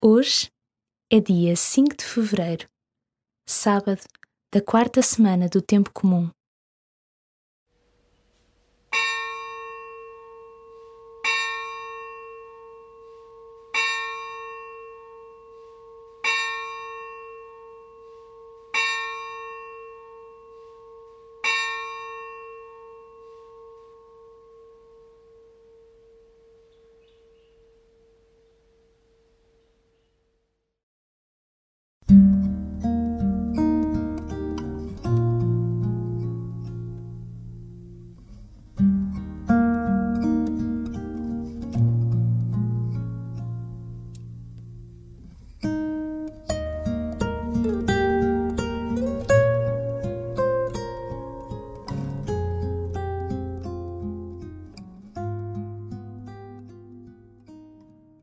Hoje é dia 5 de fevereiro, sábado da quarta semana do Tempo Comum.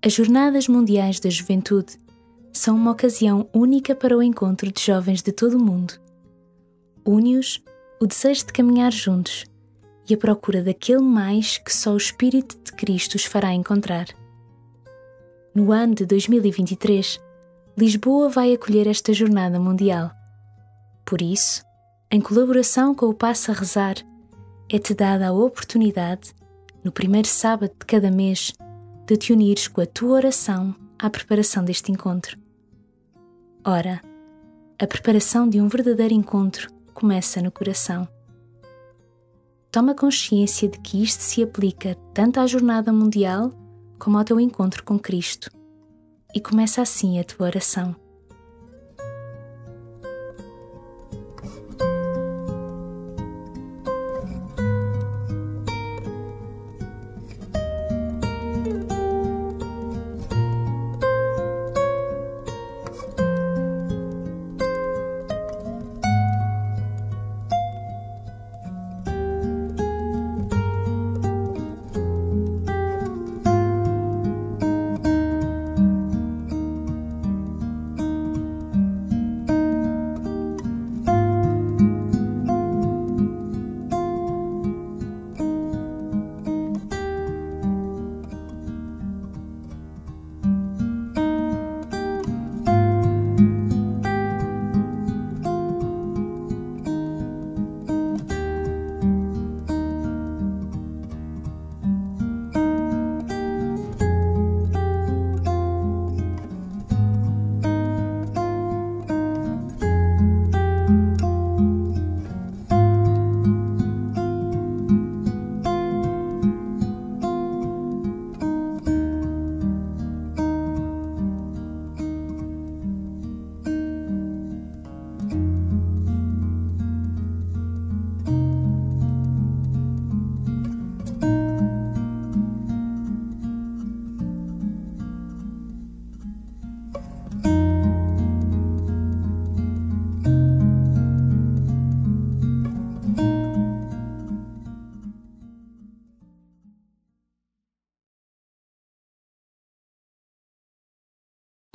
As Jornadas Mundiais da Juventude são uma ocasião única para o encontro de jovens de todo o mundo. Une-os o desejo de caminhar juntos e a procura daquele mais que só o Espírito de Cristo os fará encontrar. No ano de 2023, Lisboa vai acolher esta Jornada Mundial. Por isso, em colaboração com o Passa a Rezar, é-te dada a oportunidade, no primeiro sábado de cada mês, de te unires com a tua oração à preparação deste encontro. Ora, a preparação de um verdadeiro encontro começa no coração. Toma consciência de que isto se aplica tanto à jornada mundial como ao teu encontro com Cristo e começa assim a tua oração.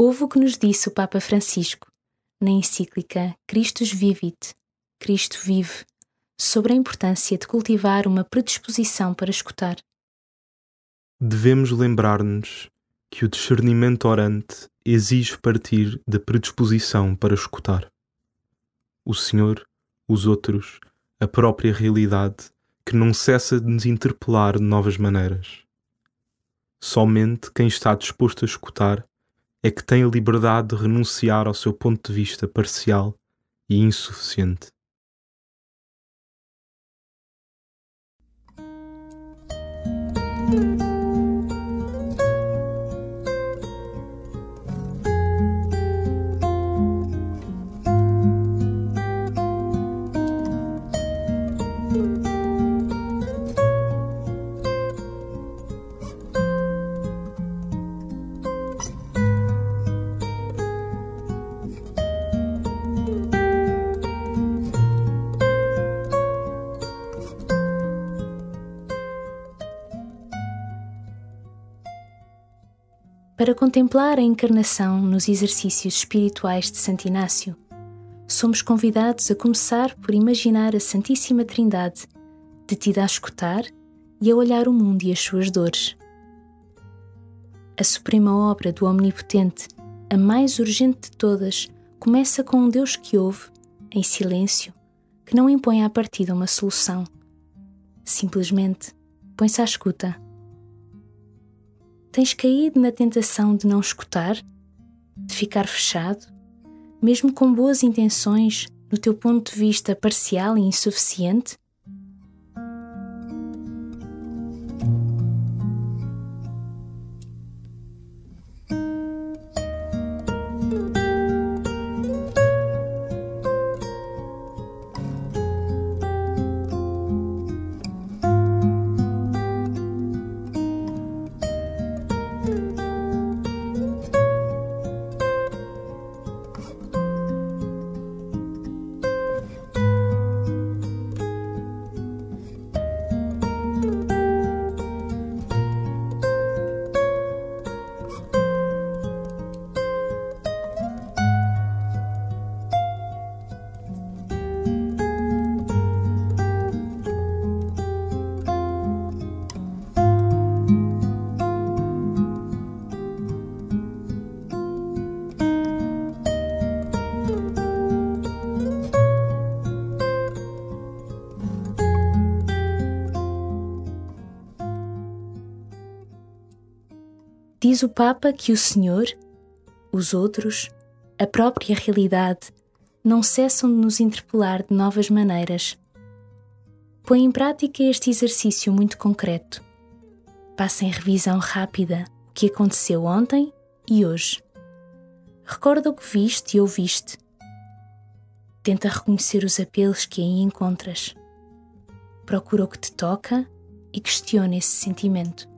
Houve o que nos disse o Papa Francisco, na encíclica Christus Vivit, Cristo vive, sobre a importância de cultivar uma predisposição para escutar. Devemos lembrar-nos que o discernimento orante exige partir da predisposição para escutar. O Senhor, os outros, a própria realidade que não cessa de nos interpelar de novas maneiras. Somente quem está disposto a escutar é que tem a liberdade de renunciar ao seu ponto de vista parcial e insuficiente. Para contemplar a encarnação nos exercícios espirituais de Santo Inácio, somos convidados a começar por imaginar a Santíssima Trindade, detida a escutar e a olhar o mundo e as suas dores. A suprema obra do Omnipotente a mais urgente de todas, começa com um Deus que ouve, em silêncio, que não impõe à partida uma solução. Simplesmente põe-se à escuta. Tens caído na tentação de não escutar? De ficar fechado? Mesmo com boas intenções, no teu ponto de vista parcial e insuficiente? Diz o Papa que o Senhor, os outros, a própria realidade não cessam de nos interpelar de novas maneiras. Põe em prática este exercício muito concreto. Passa em revisão rápida o que aconteceu ontem e hoje. Recorda o que viste e ouviste. Tenta reconhecer os apelos que aí encontras. Procura o que te toca e questiona esse sentimento.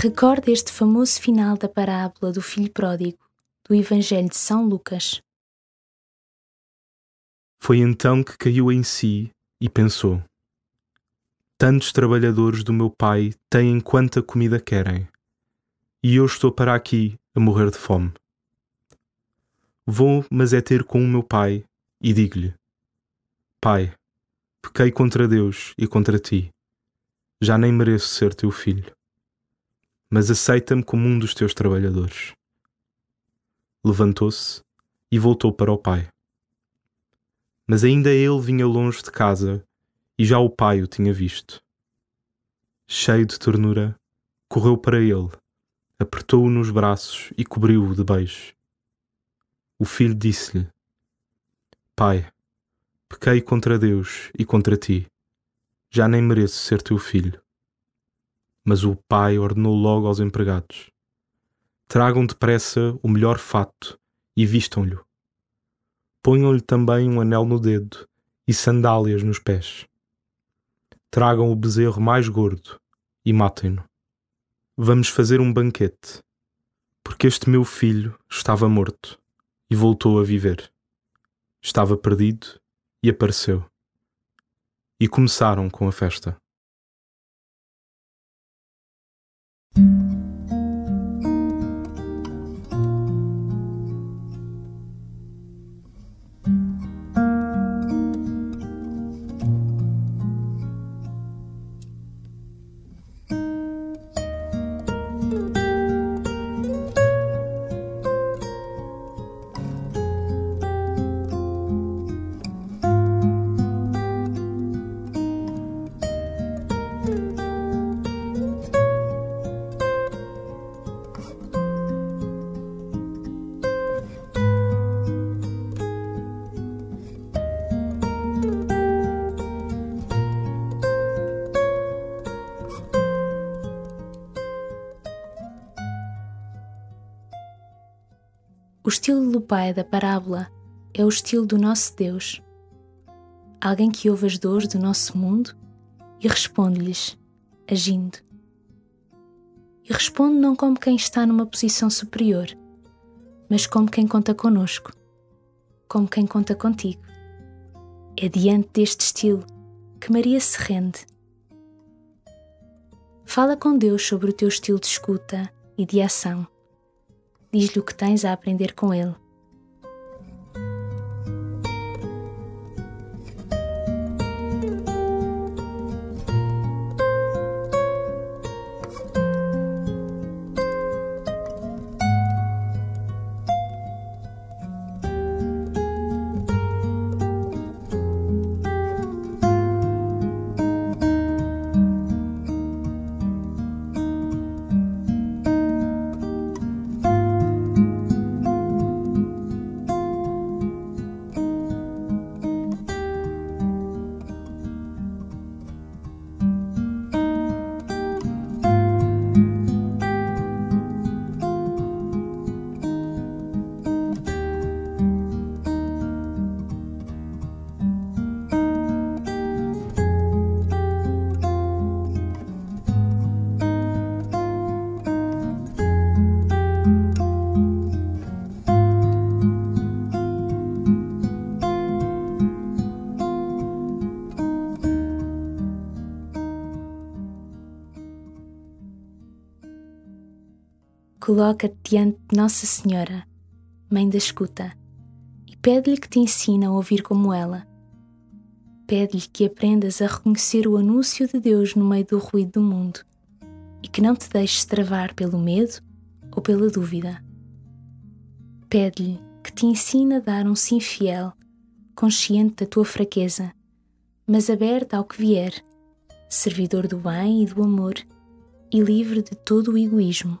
Recorda este famoso final da parábola do filho pródigo do Evangelho de São Lucas. Foi então que caiu em si e pensou: Tantos trabalhadores do meu pai têm quanta comida querem, e eu estou para aqui a morrer de fome. Vou, mas é ter com o meu pai e digo-lhe: Pai, pequei contra Deus e contra ti. Já nem mereço ser teu filho mas aceita-me como um dos teus trabalhadores. Levantou-se e voltou para o pai. Mas ainda ele vinha longe de casa e já o pai o tinha visto. Cheio de ternura, correu para ele, apertou-o nos braços e cobriu-o de beijos. O filho disse-lhe: Pai, pequei contra Deus e contra ti. Já nem mereço ser teu filho. Mas o pai ordenou logo aos empregados: Tragam depressa o melhor fato e vistam-lhe. Ponham-lhe também um anel no dedo e sandálias nos pés. Tragam o bezerro mais gordo e matem-no. Vamos fazer um banquete, porque este meu filho estava morto e voltou a viver. Estava perdido e apareceu. E começaram com a festa. O estilo do pai da parábola é o estilo do nosso Deus. Alguém que ouve as dores do nosso mundo e responde-lhes, agindo. E responde não como quem está numa posição superior, mas como quem conta conosco, como quem conta contigo. É diante deste estilo que Maria se rende. Fala com Deus sobre o teu estilo de escuta e de ação. Diz-lhe o que tens a aprender com Ele. Coloca-te diante de Nossa Senhora, Mãe da Escuta, e pede-lhe que te ensine a ouvir como ela. Pede-lhe que aprendas a reconhecer o anúncio de Deus no meio do ruído do mundo e que não te deixes travar pelo medo ou pela dúvida. Pede-lhe que te ensine a dar um sim fiel, consciente da tua fraqueza, mas aberta ao que vier, servidor do bem e do amor e livre de todo o egoísmo.